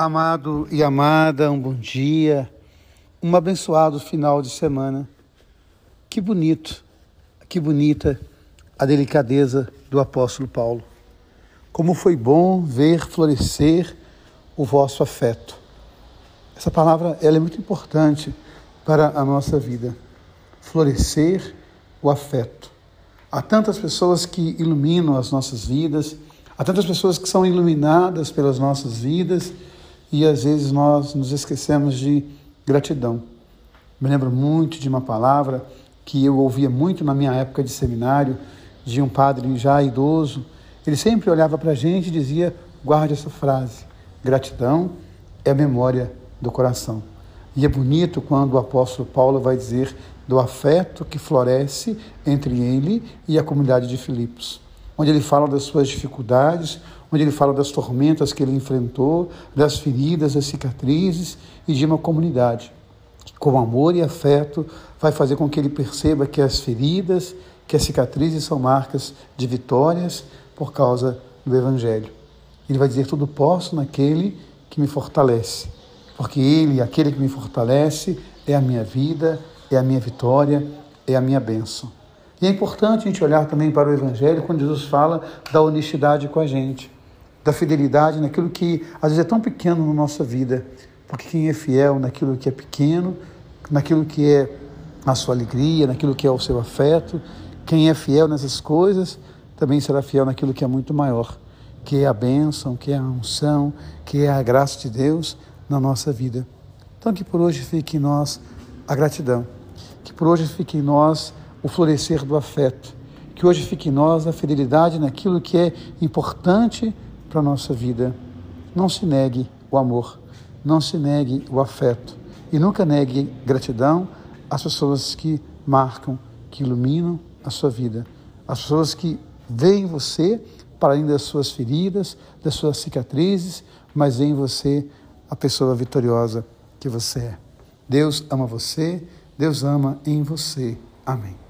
Amado e amada, um bom dia, um abençoado final de semana. Que bonito, que bonita a delicadeza do apóstolo Paulo. Como foi bom ver florescer o vosso afeto. Essa palavra ela é muito importante para a nossa vida. Florescer o afeto. Há tantas pessoas que iluminam as nossas vidas, há tantas pessoas que são iluminadas pelas nossas vidas e às vezes nós nos esquecemos de gratidão. Me lembro muito de uma palavra que eu ouvia muito na minha época de seminário, de um padre já idoso. Ele sempre olhava para a gente e dizia: guarde essa frase, gratidão é a memória do coração. E é bonito quando o apóstolo Paulo vai dizer do afeto que floresce entre ele e a comunidade de Filipos, onde ele fala das suas dificuldades, onde ele fala das tormentas que ele enfrentou, das feridas, das cicatrizes e de uma comunidade que, com amor e afeto, vai fazer com que ele perceba que as feridas, que as cicatrizes são marcas de vitórias por causa do Evangelho. Ele vai dizer: Tudo posso naquele que me fortalece, porque Ele, aquele que me fortalece, é a minha vida, é a minha vitória, é a minha bênção. E é importante a gente olhar também para o Evangelho quando Jesus fala da honestidade com a gente, da fidelidade naquilo que às vezes é tão pequeno na nossa vida, porque quem é fiel naquilo que é pequeno, naquilo que é a sua alegria, naquilo que é o seu afeto, quem é fiel nessas coisas também será fiel naquilo que é muito maior, que é a bênção, que é a unção, que é a graça de Deus na nossa vida. Então que por hoje fique em nós a gratidão que por hoje fique em nós o florescer do afeto, que hoje fique em nós a fidelidade naquilo que é importante para a nossa vida. Não se negue o amor, não se negue o afeto e nunca negue gratidão às pessoas que marcam, que iluminam a sua vida, às pessoas que veem você para além das suas feridas, das suas cicatrizes, mas veem em você a pessoa vitoriosa que você é. Deus ama você Deus ama em você. Amém.